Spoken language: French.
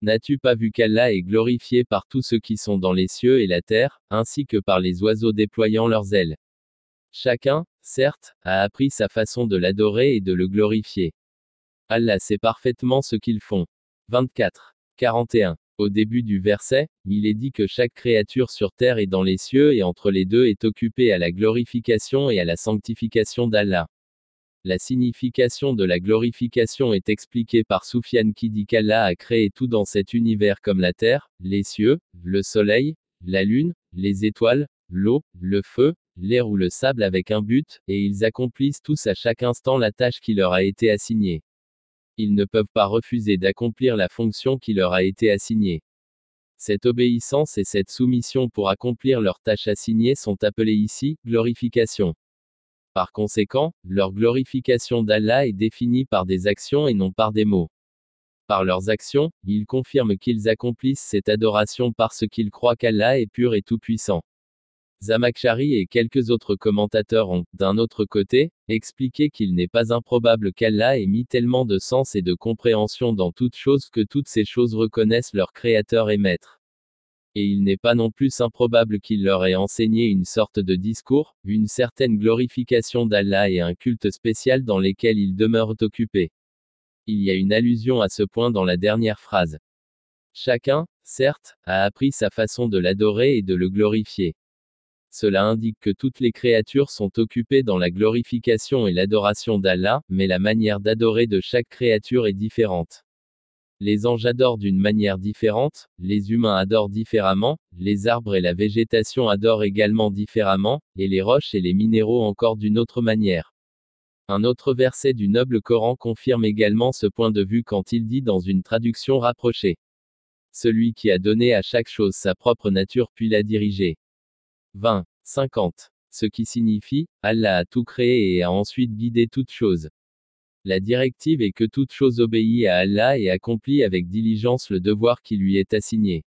N'as-tu pas vu qu'Allah est glorifié par tous ceux qui sont dans les cieux et la terre, ainsi que par les oiseaux déployant leurs ailes? Chacun, certes, a appris sa façon de l'adorer et de le glorifier. Allah sait parfaitement ce qu'ils font. 24. 41. Au début du verset, il est dit que chaque créature sur terre et dans les cieux et entre les deux est occupée à la glorification et à la sanctification d'Allah. La signification de la glorification est expliquée par Soufiane qui dit qu'Allah a créé tout dans cet univers comme la terre, les cieux, le soleil, la lune, les étoiles, l'eau, le feu, l'air ou le sable avec un but, et ils accomplissent tous à chaque instant la tâche qui leur a été assignée. Ils ne peuvent pas refuser d'accomplir la fonction qui leur a été assignée. Cette obéissance et cette soumission pour accomplir leur tâche assignée sont appelées ici glorification. Par conséquent, leur glorification d'Allah est définie par des actions et non par des mots. Par leurs actions, ils confirment qu'ils accomplissent cette adoration parce qu'ils croient qu'Allah est pur et tout-puissant. Zamakshari et quelques autres commentateurs ont, d'un autre côté, expliqué qu'il n'est pas improbable qu'Allah ait mis tellement de sens et de compréhension dans toutes choses que toutes ces choses reconnaissent leur Créateur et Maître et il n'est pas non plus improbable qu'il leur ait enseigné une sorte de discours, une certaine glorification d'Allah et un culte spécial dans lesquels ils demeurent occupés. Il y a une allusion à ce point dans la dernière phrase. Chacun, certes, a appris sa façon de l'adorer et de le glorifier. Cela indique que toutes les créatures sont occupées dans la glorification et l'adoration d'Allah, mais la manière d'adorer de chaque créature est différente. Les anges adorent d'une manière différente, les humains adorent différemment, les arbres et la végétation adorent également différemment, et les roches et les minéraux encore d'une autre manière. Un autre verset du noble Coran confirme également ce point de vue quand il dit dans une traduction rapprochée. Celui qui a donné à chaque chose sa propre nature puis l'a dirigée. 20. 50. Ce qui signifie, Allah a tout créé et a ensuite guidé toutes choses. La directive est que toute chose obéit à Allah et accomplit avec diligence le devoir qui lui est assigné.